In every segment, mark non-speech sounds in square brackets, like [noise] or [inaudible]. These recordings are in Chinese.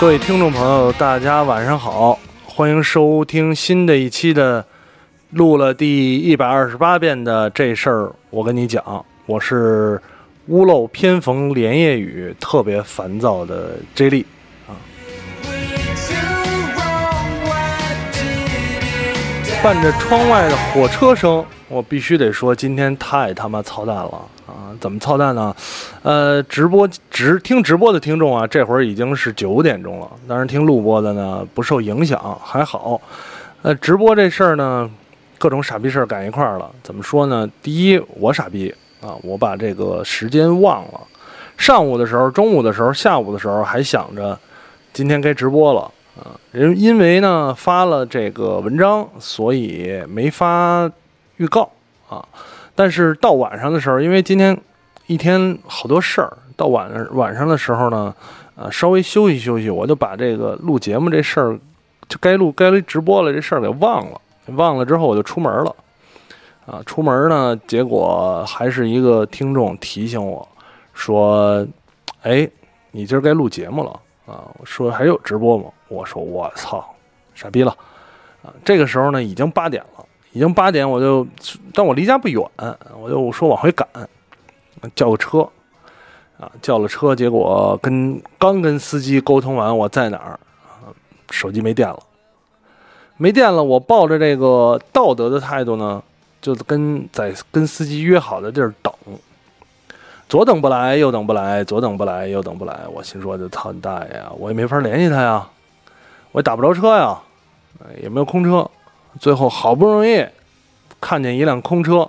各位听众朋友，大家晚上好，欢迎收听新的一期的录了第一百二十八遍的这事儿，我跟你讲，我是屋漏偏逢连夜雨，特别烦躁的 J 莉啊。伴着窗外的火车声，我必须得说，今天太他妈操蛋了啊！怎么操蛋呢？呃，直播直听直播的听众啊，这会儿已经是九点钟了。当然，听录播的呢不受影响，还好。呃，直播这事儿呢，各种傻逼事儿赶一块儿了。怎么说呢？第一，我傻逼啊，我把这个时间忘了。上午的时候、中午的时候、下午的时候还想着今天该直播了啊。因因为呢发了这个文章，所以没发预告啊。但是到晚上的时候，因为今天。一天好多事儿，到晚晚上的时候呢，呃，稍微休息休息，我就把这个录节目这事儿，就该录该直播了这事儿给忘了。忘了之后我就出门了，啊，出门呢，结果还是一个听众提醒我说：“哎，你今儿该录节目了啊？”我说：“还有直播吗？”我说：“我操，傻逼了啊！”这个时候呢，已经八点了，已经八点，我就，但我离家不远，我就说往回赶。叫个车，啊，叫了车，结果跟刚跟司机沟通完我在哪儿，手机没电了，没电了。我抱着这个道德的态度呢，就跟在跟司机约好的地儿等，左等不来，右等不来，左等不来，右等不来。我心说：“这操你大爷啊！我也没法联系他呀，我也打不着车呀，也没有空车。”最后好不容易看见一辆空车，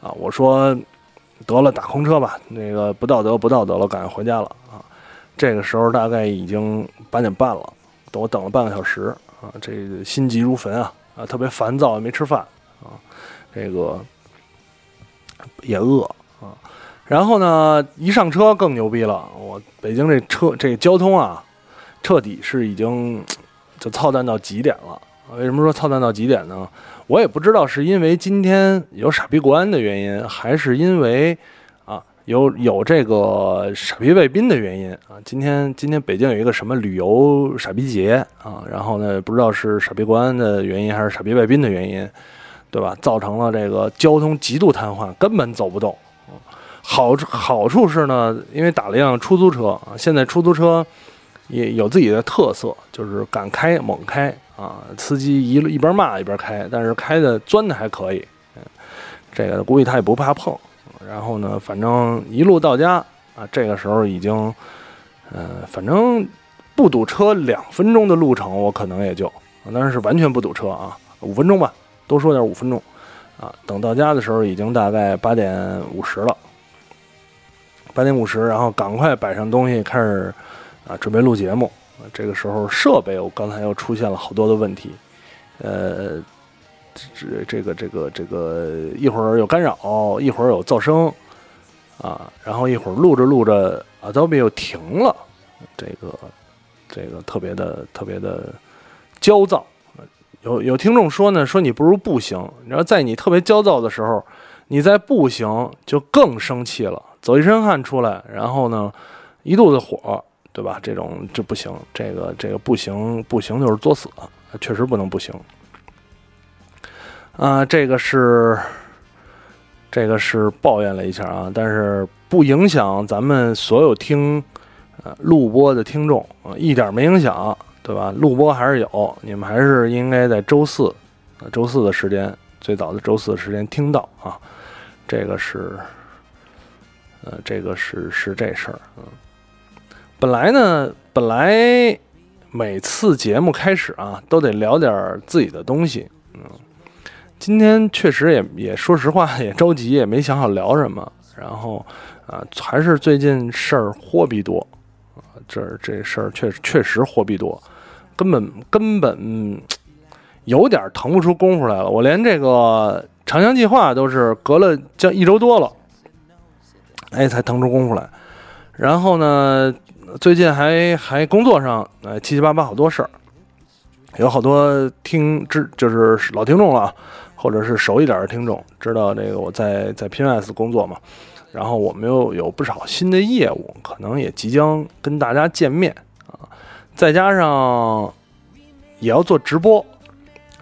啊，我说。得了，打空车吧，那个不道德，不道德了，赶紧回家了啊！这个时候大概已经八点半了，等我等了半个小时啊，这心急如焚啊啊，特别烦躁，没吃饭啊，这个也饿啊。然后呢，一上车更牛逼了，我北京这车这个交通啊，彻底是已经就操蛋到极点了。为什么说操蛋到极点呢？我也不知道是因为今天有傻逼国安的原因，还是因为啊有有这个傻逼外宾的原因啊。今天今天北京有一个什么旅游傻逼节啊，然后呢不知道是傻逼国安的原因还是傻逼外宾的原因，对吧？造成了这个交通极度瘫痪，根本走不动。好好处是呢，因为打了一辆出租车啊，现在出租车也有自己的特色，就是敢开猛开。啊，司机一一边骂一边开，但是开的钻的还可以，嗯，这个估计他也不怕碰。然后呢，反正一路到家啊，这个时候已经，呃，反正不堵车两分钟的路程，我可能也就，当然是完全不堵车啊，五分钟吧，多说点五分钟，啊，等到家的时候已经大概八点五十了，八点五十，然后赶快摆上东西开始啊，准备录节目。这个时候设备，我刚才又出现了好多的问题，呃，这这个这个这个一会儿有干扰，一会儿有噪声，啊，然后一会儿录着录着，Adobe 又停了，这个这个特别的特别的焦躁。有有听众说呢，说你不如步行，你知道在你特别焦躁的时候，你在步行就更生气了，走一身汗出来，然后呢一肚子火。对吧？这种这不行，这个这个不行，不行就是作死，确实不能不行。啊，这个是这个是抱怨了一下啊，但是不影响咱们所有听呃录播的听众啊，一点没影响，对吧？录播还是有，你们还是应该在周四，周四的时间，最早的周四的时间听到啊。这个是，呃，这个是是这事儿，嗯。本来呢，本来每次节目开始啊，都得聊点自己的东西。嗯，今天确实也也说实话也着急，也没想好聊什么。然后啊，还是最近事儿货币多啊，这这事儿确实确实货币多，根本根本有点腾不出功夫来了。我连这个长江计划都是隔了将一周多了，哎，才腾出功夫来。然后呢？最近还还工作上，呃，七七八八好多事儿，有好多听知就是老听众了，或者是熟一点的听众，知道这个我在在 PMS 工作嘛，然后我们又有不少新的业务，可能也即将跟大家见面啊。再加上也要做直播，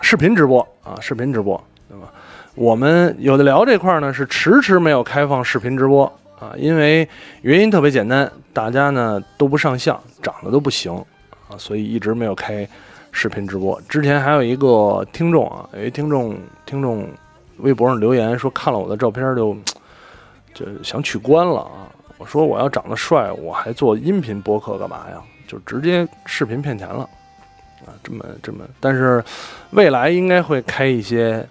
视频直播啊，视频直播，对吧？我们有的聊这块呢是迟迟没有开放视频直播啊，因为原因特别简单，大家呢都不上相，长得都不行啊，所以一直没有开视频直播。之前还有一个听众啊，有一听众听众微博上留言说看了我的照片就就想取关了啊。我说我要长得帅，我还做音频播客干嘛呀？就直接视频骗钱了啊！这么这么，但是未来应该会开一些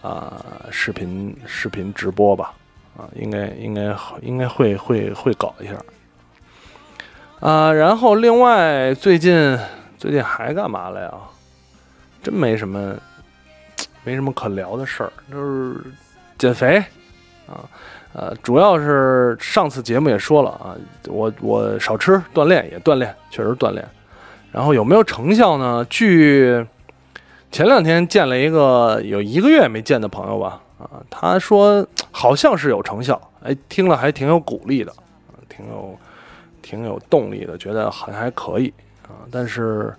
啊视频视频直播吧？啊，应该应该应该会会会搞一下啊。然后另外最近最近还干嘛了呀？真没什么没什么可聊的事儿，就是减肥啊。呃，主要是上次节目也说了啊，我我少吃锻炼也锻炼，确实锻炼。然后有没有成效呢？据前两天见了一个有一个月没见的朋友吧，啊，他说好像是有成效，哎，听了还挺有鼓励的，啊挺有挺有动力的，觉得好像还可以啊。但是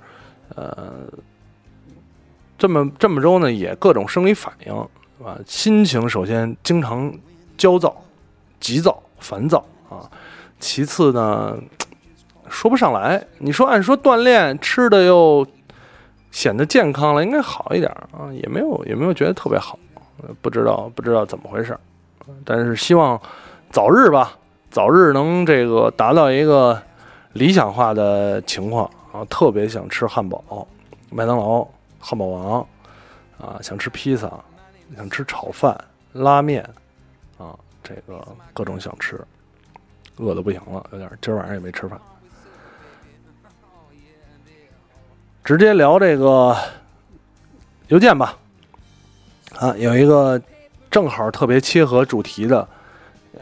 呃，这么这么周呢，也各种生理反应，啊，心情首先经常焦躁。急躁、烦躁啊，其次呢，说不上来。你说按说锻炼吃的又显得健康了，应该好一点啊，也没有也没有觉得特别好，不知道不知道怎么回事。但是希望早日吧，早日能这个达到一个理想化的情况啊。特别想吃汉堡、麦当劳、汉堡王啊，想吃披萨，想吃炒饭、拉面啊。这个各种想吃，饿的不行了，有点今儿晚上也没吃饭。直接聊这个邮件吧。啊，有一个正好特别切合主题的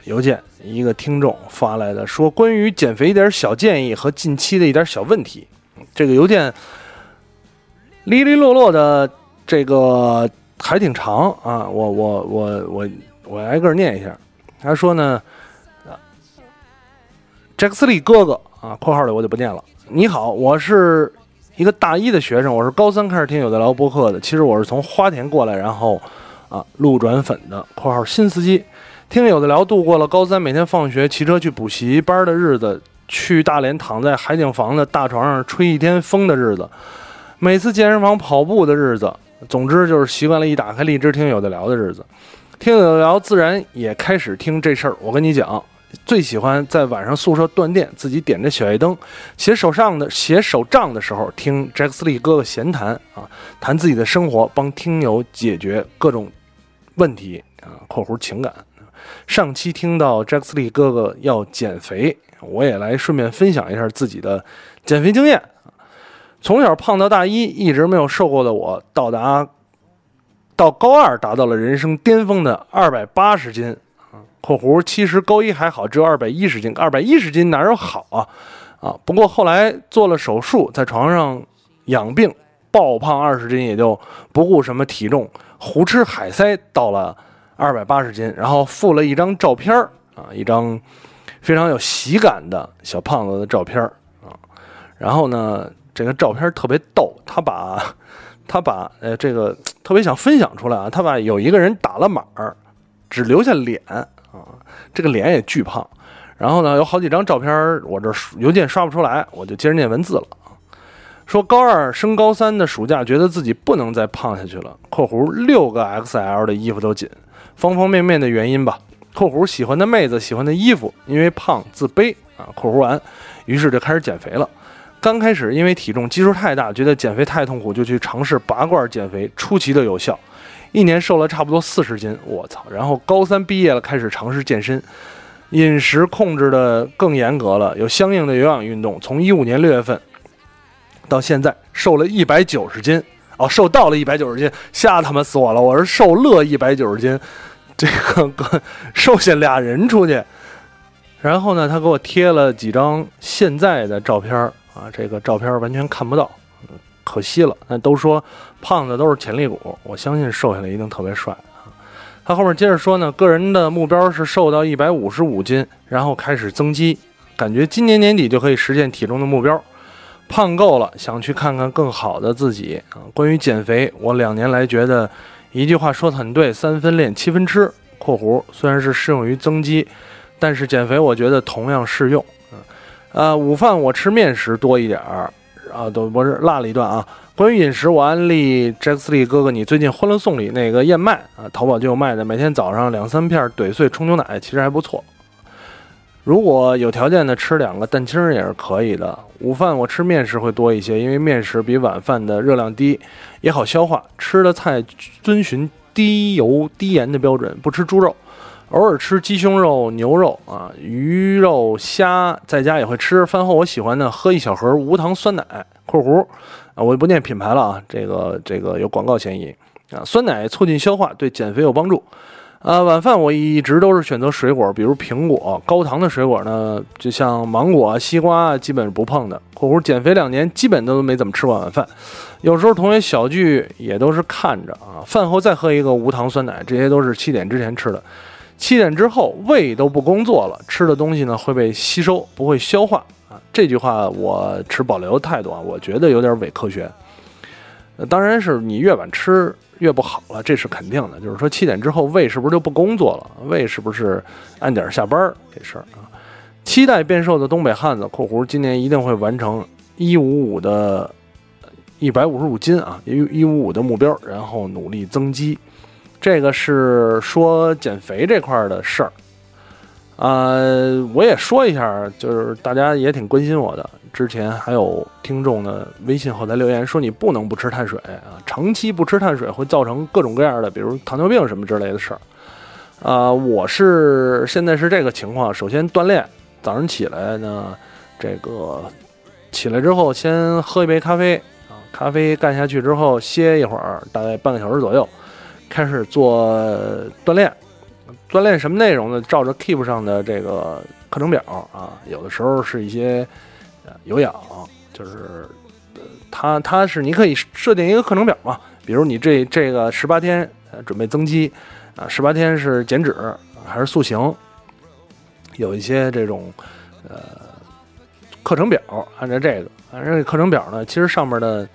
邮件，一个听众发来的，说关于减肥一点小建议和近期的一点小问题。这个邮件哩哩落落的，这个还挺长啊，我我我我我挨个念一下。他说呢，杰克斯利哥哥啊，括号里我就不念了。你好，我是一个大一的学生，我是高三开始听有的聊播客的。其实我是从花田过来，然后啊路转粉的。括号新司机，听有的聊度过了高三每天放学骑车去补习班的日子，去大连躺在海景房的大床上吹一天风的日子，每次健身房跑步的日子，总之就是习惯了一打开荔枝听有的聊的日子。听有的聊，自然也开始听这事儿。我跟你讲，最喜欢在晚上宿舍断电，自己点着小夜灯，写手上的写手账的时候，听杰克斯利哥哥闲谈啊，谈自己的生活，帮听友解决各种问题啊（括弧情感）。上期听到杰克斯利哥哥要减肥，我也来顺便分享一下自己的减肥经验。从小胖到大一，一直没有瘦过的我，到达。到高二达到了人生巅峰的二百八十斤（括弧其实高一还好，只有二百一十斤，二百一十斤哪有好啊啊！不过后来做了手术，在床上养病，暴胖二十斤，也就不顾什么体重，胡吃海塞到了二百八十斤，然后附了一张照片啊，一张非常有喜感的小胖子的照片啊。然后呢，这个照片特别逗，他把。他把呃这个特别想分享出来啊，他把有一个人打了码儿，只留下脸啊，这个脸也巨胖。然后呢，有好几张照片，我这邮件刷不出来，我就接着念文字了啊。说高二升高三的暑假，觉得自己不能再胖下去了。（括弧六个 XL 的衣服都紧，方方面面的原因吧。）（括弧喜欢的妹子，喜欢的衣服，因为胖自卑啊。）（括弧完，于是就开始减肥了。）刚开始因为体重基数太大，觉得减肥太痛苦，就去尝试拔罐减肥，出奇的有效，一年瘦了差不多四十斤，我操！然后高三毕业了，开始尝试健身，饮食控制的更严格了，有相应的有氧运动。从一五年六月份到现在，瘦了一百九十斤，哦，瘦到了一百九十斤，吓他妈死我了！我是瘦乐一百九十斤，这个瘦下俩人出去。然后呢，他给我贴了几张现在的照片。啊，这个照片完全看不到，可惜了。那都说胖子都是潜力股，我相信瘦下来一定特别帅啊。他后面接着说呢，个人的目标是瘦到一百五十五斤，然后开始增肌，感觉今年年底就可以实现体重的目标。胖够了，想去看看更好的自己啊。关于减肥，我两年来觉得一句话说的很对：三分练，七分吃。（括弧虽然是适用于增肌，但是减肥我觉得同样适用。）嗯，呃，午饭我吃面食多一点儿啊，都不是落了一段啊。关于饮食，我安利 Jackly 哥哥，你最近《欢乐颂》里那个燕麦啊，淘宝就有卖的，每天早上两三片怼碎冲牛奶，其实还不错。如果有条件的吃两个蛋清也是可以的。午饭我吃面食会多一些，因为面食比晚饭的热量低，也好消化。吃的菜遵循低油低盐的标准，不吃猪肉，偶尔吃鸡胸肉、牛肉啊、鱼肉、虾，在家也会吃。饭后我喜欢呢喝一小盒无糖酸奶（括弧啊，我不念品牌了啊，这个这个有广告嫌疑啊）。酸奶促进消化，对减肥有帮助。啊，晚饭我一直都是选择水果，比如苹果，高糖的水果呢，就像芒果、西瓜，基本是不碰的。括弧减肥两年，基本都没怎么吃过晚饭，有时候同学小聚也都是看着啊，饭后再喝一个无糖酸奶，这些都是七点之前吃的。七点之后胃都不工作了，吃的东西呢会被吸收，不会消化啊。这句话我持保留态度啊，我觉得有点伪科学。当然是你越晚吃。越不好了，这是肯定的。就是说，七点之后胃是不是就不工作了？胃是不是按点下班？这事儿啊，期待变瘦的东北汉子（括弧今年一定会完成一五五的一百五十五斤啊，一一五五的目标，然后努力增肌）。这个是说减肥这块的事儿。呃，我也说一下，就是大家也挺关心我的。之前还有听众呢，微信后台留言说你不能不吃碳水啊，长期不吃碳水会造成各种各样的，比如糖尿病什么之类的事儿。啊，我是现在是这个情况，首先锻炼，早上起来呢，这个起来之后先喝一杯咖啡啊，咖啡干下去之后歇一会儿，大概半个小时左右，开始做锻炼。锻炼什么内容呢？照着 Keep 上的这个课程表啊，有的时候是一些呃有氧，就是它它是你可以设定一个课程表嘛，比如你这这个十八天准备增肌啊，十八天是减脂还是塑形，有一些这种呃课程表，按照这个按照这课程表呢，其实上面的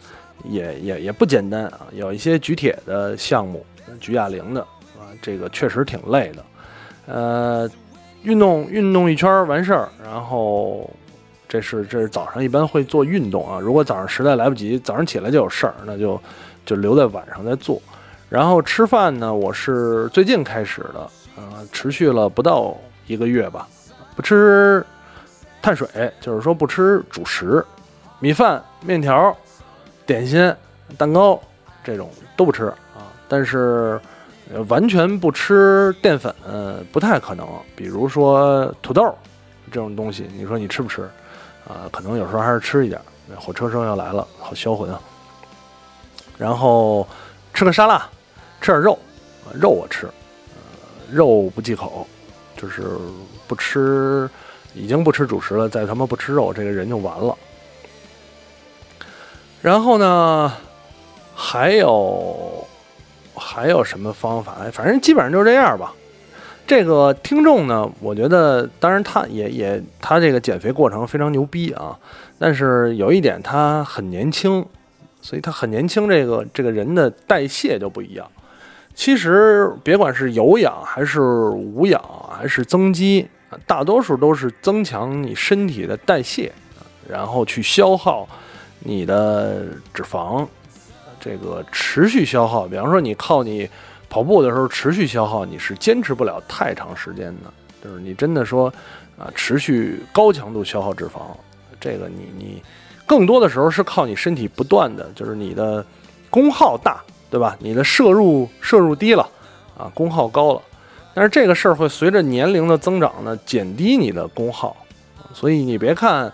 也也也不简单啊，有一些举铁的项目，举哑铃的啊。这个确实挺累的，呃，运动运动一圈完事儿，然后这是这是早上一般会做运动啊。如果早上实在来不及，早上起来就有事儿，那就就留在晚上再做。然后吃饭呢，我是最近开始的，呃，持续了不到一个月吧，不吃碳水，就是说不吃主食，米饭、面条、点心、蛋糕这种都不吃，但是。完全不吃淀粉不太可能，比如说土豆这种东西，你说你吃不吃？啊，可能有时候还是吃一点。火车声要来了，好销魂啊！然后吃个沙拉，吃点肉，肉我吃，肉不忌口，就是不吃，已经不吃主食了，再他妈不吃肉，这个人就完了。然后呢，还有。还有什么方法？反正基本上就这样吧。这个听众呢，我觉得，当然他也也他这个减肥过程非常牛逼啊。但是有一点，他很年轻，所以他很年轻，这个这个人的代谢就不一样。其实别管是有氧还是无氧还是增肌，大多数都是增强你身体的代谢，然后去消耗你的脂肪。这个持续消耗，比方说你靠你跑步的时候持续消耗，你是坚持不了太长时间的。就是你真的说啊，持续高强度消耗脂肪，这个你你更多的时候是靠你身体不断的，就是你的功耗大，对吧？你的摄入摄入低了啊，功耗高了，但是这个事儿会随着年龄的增长呢，减低你的功耗。所以你别看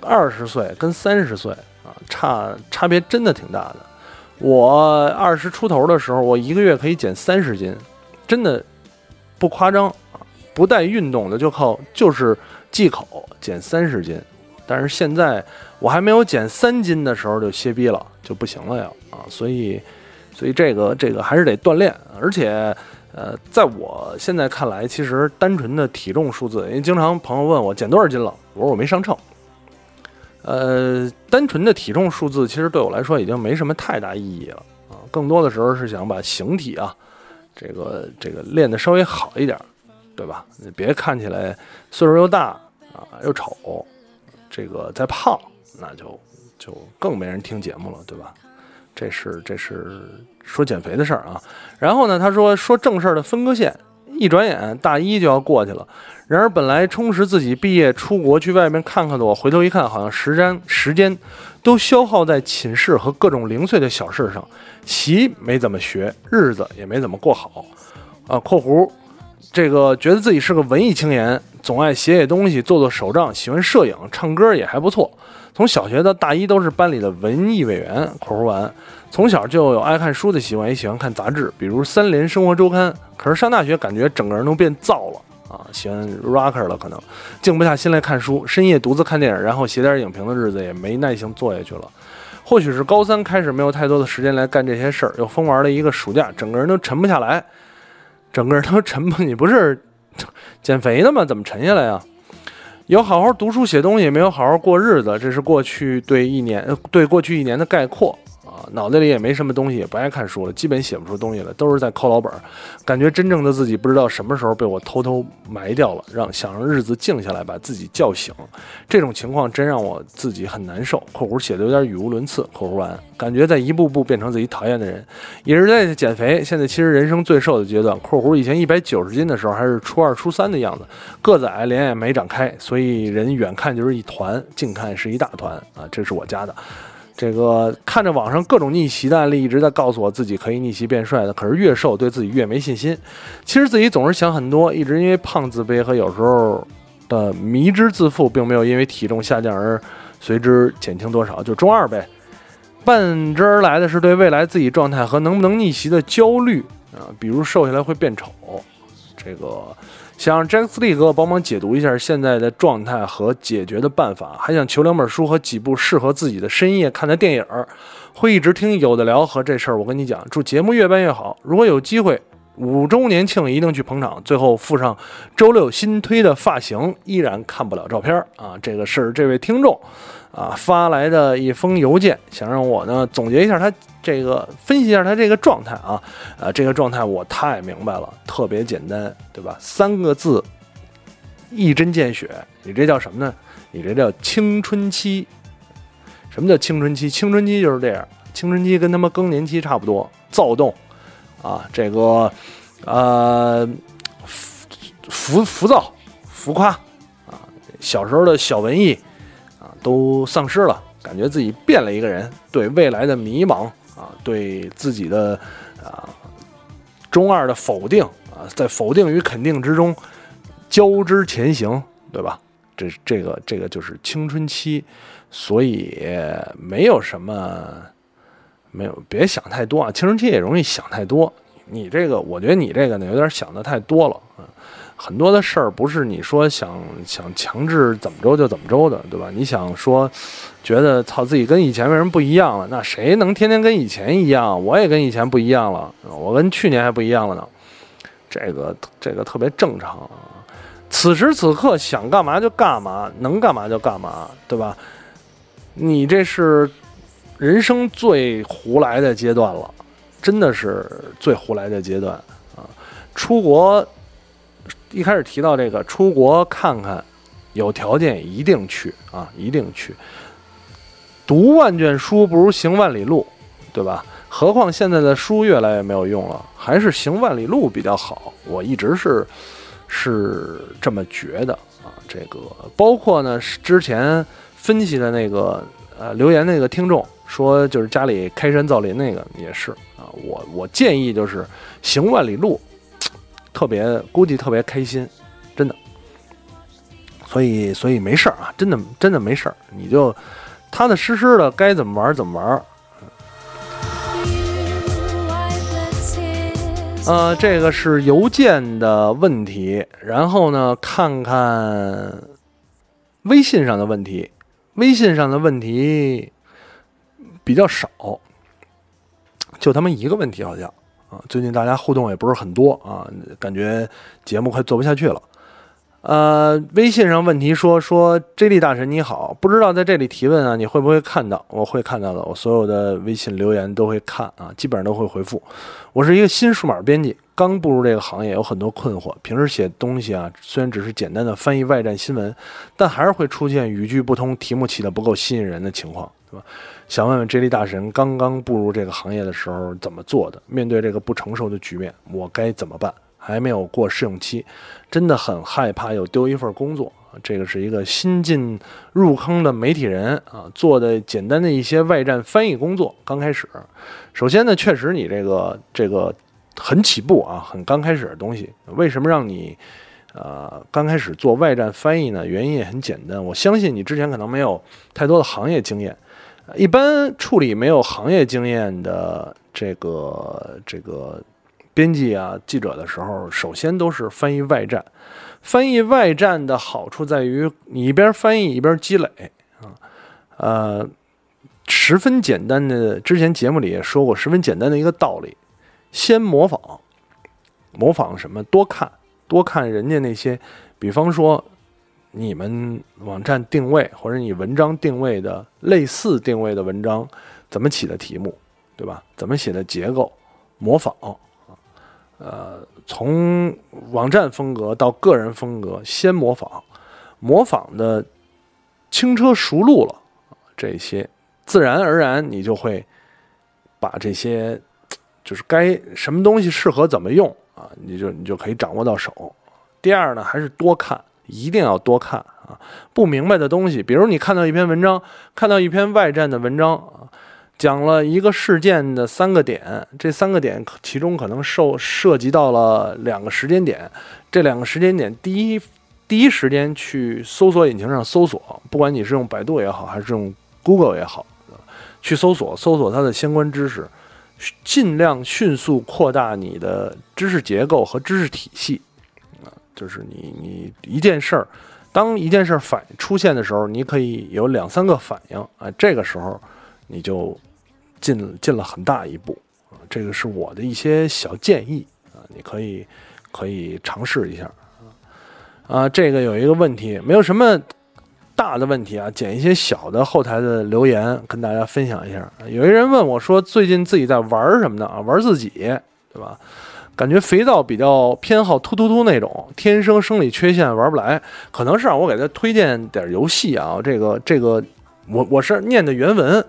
二十岁跟三十岁啊，差差别真的挺大的。我二十出头的时候，我一个月可以减三十斤，真的不夸张啊！不带运动的，就靠就是忌口减三十斤。但是现在我还没有减三斤的时候就歇逼了，就不行了要啊！所以，所以这个这个还是得锻炼。而且，呃，在我现在看来，其实单纯的体重数字，因为经常朋友问我减多少斤了，我说我没上秤。呃，单纯的体重数字其实对我来说已经没什么太大意义了啊，更多的时候是想把形体啊，这个这个练得稍微好一点，对吧？你别看起来岁数又大啊又丑，这个再胖，那就就更没人听节目了，对吧？这是这是说减肥的事儿啊。然后呢，他说说正事儿的分割线，一转眼大一就要过去了。然而，本来充实自己毕业出国去外面看看的我，回头一看，好像时间时间都消耗在寝室和各种零碎的小事上，习没怎么学，日子也没怎么过好。啊（括弧）这个觉得自己是个文艺青年，总爱写写东西，做做手账，喜欢摄影，唱歌也还不错。从小学到大一都是班里的文艺委员（括弧完）。从小就有爱看书的习惯，也喜欢看杂志，比如《三联生活周刊》。可是上大学，感觉整个人都变燥了。啊，喜欢 rocker 了，可能静不下心来看书，深夜独自看电影，然后写点影评的日子也没耐心做下去了。或许是高三开始没有太多的时间来干这些事儿，又疯玩了一个暑假，整个人都沉不下来，整个人都沉不。你不是 [laughs] 减肥的吗？怎么沉下来呀？有好好读书写东西，没有好好过日子，这是过去对一年对过去一年的概括。脑袋里也没什么东西，也不爱看书了，基本写不出东西了，都是在抠老本儿。感觉真正的自己不知道什么时候被我偷偷埋掉了，让想让日子静下来，把自己叫醒。这种情况真让我自己很难受。（括弧写的有点语无伦次。）（括弧完）感觉在一步步变成自己讨厌的人，也是在减肥。现在其实人生最瘦的阶段。（括弧以前一百九十斤的时候还是初二初三的样子，个子矮，脸也没长开，所以人远看就是一团，近看是一大团啊。这是我家的。这个看着网上各种逆袭的案例，一直在告诉我自己可以逆袭变帅的。可是越瘦，对自己越没信心。其实自己总是想很多，一直因为胖自卑和有时候的迷之自负，并没有因为体重下降而随之减轻多少，就中二呗。伴之而来的是对未来自己状态和能不能逆袭的焦虑啊，比如瘦下来会变丑，这个。想让 Jack Lee 哥帮忙解读一下现在的状态和解决的办法，还想求两本书和几部适合自己的深夜看的电影儿。会一直听有的聊和这事儿，我跟你讲，祝节目越办越好。如果有机会，五周年庆一定去捧场。最后附上周六新推的发型，依然看不了照片啊！这个是这位听众。啊，发来的一封邮件，想让我呢总结一下他这个，分析一下他这个状态啊，呃，这个状态我太明白了，特别简单，对吧？三个字，一针见血。你这叫什么呢？你这叫青春期。什么叫青春期？青春期就是这样，青春期跟他妈更年期差不多，躁动啊，这个呃浮浮躁、浮夸啊，小时候的小文艺。都丧失了，感觉自己变了一个人，对未来的迷茫啊，对自己的啊中二的否定啊，在否定与肯定之中交织前行，对吧？这这个这个就是青春期，所以没有什么没有，别想太多啊。青春期也容易想太多，你这个我觉得你这个呢有点想的太多了啊。很多的事儿不是你说想想强制怎么着就怎么着的，对吧？你想说，觉得操自己跟以前为什么不一样了？那谁能天天跟以前一样？我也跟以前不一样了，我跟去年还不一样了呢。这个这个特别正常。此时此刻想干嘛就干嘛，能干嘛就干嘛，对吧？你这是人生最胡来的阶段了，真的是最胡来的阶段啊！出国。一开始提到这个出国看看，有条件一定去啊，一定去。读万卷书不如行万里路，对吧？何况现在的书越来越没有用了，还是行万里路比较好。我一直是是这么觉得啊。这个包括呢，之前分析的那个呃留言那个听众说，就是家里开山造林那个也是啊。我我建议就是行万里路。特别估计特别开心，真的，所以所以没事儿啊，真的真的没事儿，你就踏踏实实的该怎么玩怎么玩。呃，这个是邮件的问题，然后呢，看看微信上的问题，微信上的问题比较少，就他妈一个问题好像。啊，最近大家互动也不是很多啊，感觉节目快做不下去了。呃，微信上问题说说 J D 大神你好，不知道在这里提问啊，你会不会看到？我会看到的，我所有的微信留言都会看啊，基本上都会回复。我是一个新数码编辑，刚步入这个行业，有很多困惑。平时写东西啊，虽然只是简单的翻译外站新闻，但还是会出现语句不通、题目起的不够吸引人的情况，对吧？想问问 J 莉大神，刚刚步入这个行业的时候怎么做的？面对这个不成熟的局面，我该怎么办？还没有过试用期，真的很害怕又丢一份工作。这个是一个新进入坑的媒体人啊，做的简单的一些外站翻译工作。刚开始，首先呢，确实你这个这个很起步啊，很刚开始的东西。为什么让你呃刚开始做外站翻译呢？原因也很简单，我相信你之前可能没有太多的行业经验。一般处理没有行业经验的这个这个。编辑啊，记者的时候，首先都是翻译外站。翻译外站的好处在于，你一边翻译一边积累啊，呃，十分简单的。之前节目里也说过，十分简单的一个道理：先模仿，模仿什么？多看，多看人家那些，比方说你们网站定位或者你文章定位的类似定位的文章，怎么起的题目，对吧？怎么写的结构？模仿。呃，从网站风格到个人风格，先模仿，模仿的轻车熟路了，这些自然而然你就会把这些就是该什么东西适合怎么用啊，你就你就可以掌握到手。第二呢，还是多看，一定要多看啊，不明白的东西，比如你看到一篇文章，看到一篇外站的文章啊。讲了一个事件的三个点，这三个点其中可能受涉及到了两个时间点，这两个时间点第一第一时间去搜索引擎上搜索，不管你是用百度也好，还是用 Google 也好，去搜索搜索它的相关知识，尽量迅速扩大你的知识结构和知识体系，就是你你一件事儿，当一件事儿反出现的时候，你可以有两三个反应啊，这个时候你就。进进了很大一步啊，这个是我的一些小建议啊，你可以可以尝试一下啊。啊，这个有一个问题，没有什么大的问题啊，捡一些小的后台的留言跟大家分享一下。有一人问我说，最近自己在玩什么呢？啊，玩自己，对吧？感觉肥皂比较偏好突突突那种，天生生理缺陷玩不来，可能是让我给他推荐点游戏啊。这个这个，我我是念的原文。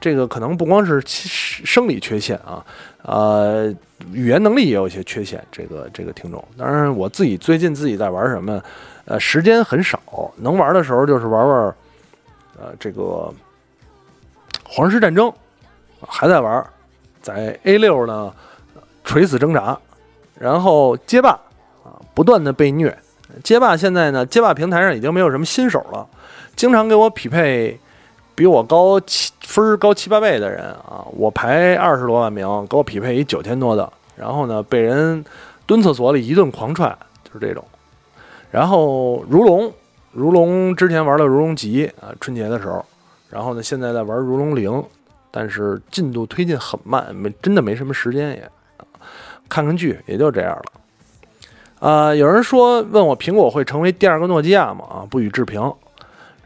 这个可能不光是生理缺陷啊，呃，语言能力也有些缺陷。这个这个听众，当然我自己最近自己在玩什么，呃，时间很少，能玩的时候就是玩玩，呃，这个皇室战争还在玩，在 A 六呢垂死挣扎，然后街霸啊不断的被虐，街霸现在呢街霸平台上已经没有什么新手了，经常给我匹配。比我高七分高七八倍的人啊，我排二十多万名，给我匹配一九千多的，然后呢被人蹲厕所里一顿狂踹，就是这种。然后如龙，如龙之前玩了如龙集啊，春节的时候，然后呢现在在玩如龙零，但是进度推进很慢，没真的没什么时间也，看看剧也就这样了。啊，有人说问我苹果会成为第二个诺基亚吗？啊，不予置评。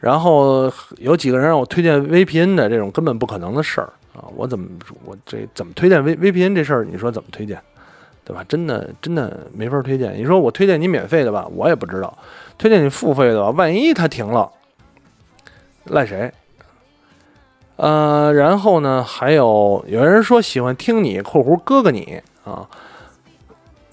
然后有几个人让我推荐 VPN 的这种根本不可能的事儿啊！我怎么我这怎么推荐 V VPN 这事儿？你说怎么推荐，对吧？真的真的没法推荐。你说我推荐你免费的吧，我也不知道；推荐你付费的吧，万一它停了，赖谁？呃，然后呢，还有有人说喜欢听你（括弧哥哥你）啊，（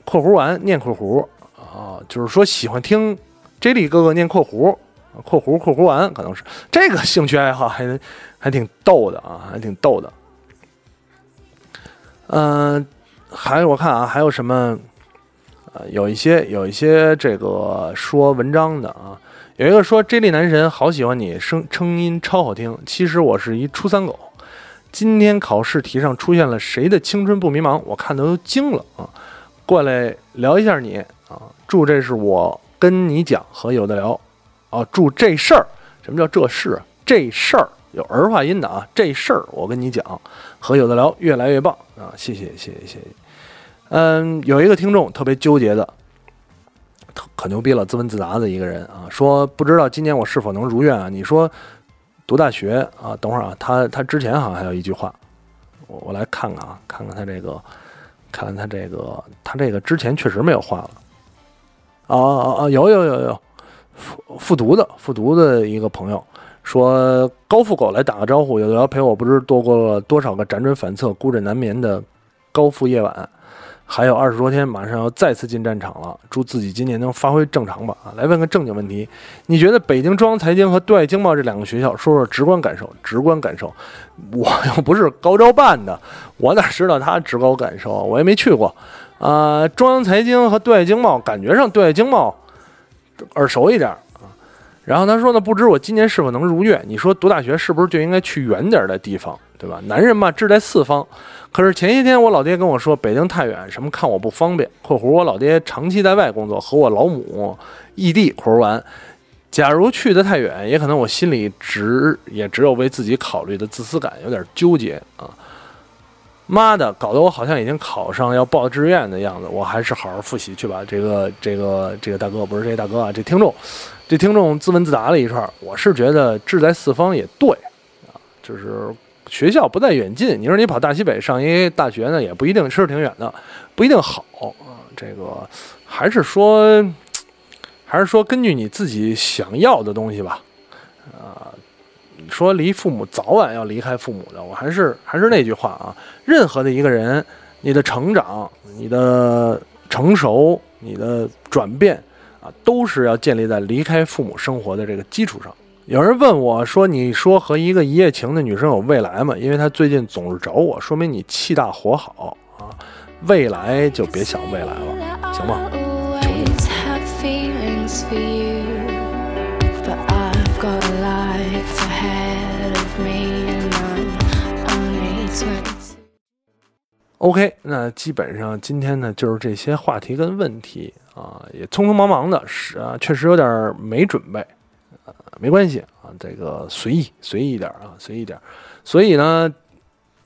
括弧完念括弧啊），就是说喜欢听 J 莉哥哥念括弧。括弧括弧完可能是这个兴趣爱好还还挺逗的啊，还挺逗的。嗯，还我看啊，还有什么？呃，有一些有一些这个说文章的啊，有一个说 J 莉男神好喜欢你声声音超好听。其实我是一初三狗。今天考试题上出现了谁的青春不迷茫，我看的都惊了啊！过来聊一下你啊，祝这是我跟你讲和有的聊。啊，祝这事儿，什么叫这事？这事儿有儿化音的啊，这事儿我跟你讲，和有的聊越来越棒啊！谢谢谢谢谢谢。嗯，有一个听众特别纠结的，可牛逼了，自问自答的一个人啊，说不知道今年我是否能如愿啊？你说读大学啊？等会儿啊，他他之前好像还有一句话，我我来看看啊，看看他这个，看看他这个，他这个之前确实没有话了。啊啊啊！有有有有，复复读的复读的一个朋友说，高富狗来打个招呼，有聊陪我，不知度过了多少个辗转反侧、孤枕难眠的高富夜晚。还有二十多天，马上要再次进战场了。祝自己今年能发挥正常吧。啊，来问个正经问题，你觉得北京中央财经和对外经贸这两个学校，说说直观感受？直观感受，[laughs] 我又不是高招办的，我哪知道他直观感受？我也没去过。啊，中央财经和对外经贸，感觉上对外经贸耳熟一点啊。然后他说呢，不知我今年是否能如愿？你说读大学是不是就应该去远点的地方，对吧？男人嘛，志在四方。可是前些天我老爹跟我说，北京太远，什么看我不方便。（括弧我老爹长期在外工作，和我老母异地。）（括弧完）假如去的太远，也可能我心里只也只有为自己考虑的自私感，有点纠结啊。妈的，搞得我好像已经考上要报志愿的样子，我还是好好复习去吧。这个这个这个大哥不是这大哥啊，这听众，这听众自问自答了一串，我是觉得志在四方也对啊，就是。学校不在远近，你说你跑大西北上一大学呢，也不一定是挺远的，不一定好啊。这个还是说，还是说根据你自己想要的东西吧。啊，说离父母早晚要离开父母的，我还是还是那句话啊，任何的一个人，你的成长、你的成熟、你的转变啊，都是要建立在离开父母生活的这个基础上。有人问我说：“你说和一个一夜情的女生有未来吗？因为她最近总是找我，说明你气大火好啊，未来就别想未来了，行吗？”求你。OK，那基本上今天呢就是这些话题跟问题啊，也匆匆忙忙的，是啊，确实有点没准备。呃没关系啊，这个随意随意一点啊，随意一点。所以呢，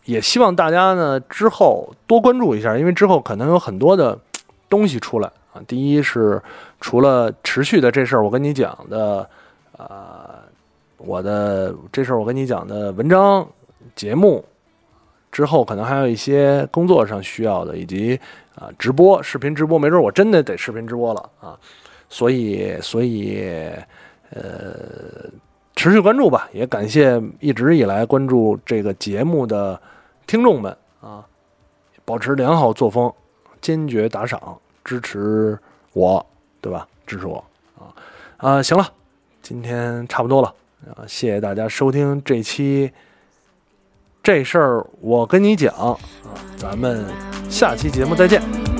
也希望大家呢之后多关注一下，因为之后可能有很多的东西出来啊。第一是除了持续的这事儿，我跟你讲的，呃，我的这事儿我跟你讲的文章、节目之后，可能还有一些工作上需要的，以及啊直播、视频直播，没准我真的得视频直播了啊。所以，所以。呃，持续关注吧，也感谢一直以来关注这个节目的听众们啊，保持良好作风，坚决打赏支持我，对吧？支持我啊啊！行了，今天差不多了啊，谢谢大家收听这期这事儿，我跟你讲啊，咱们下期节目再见。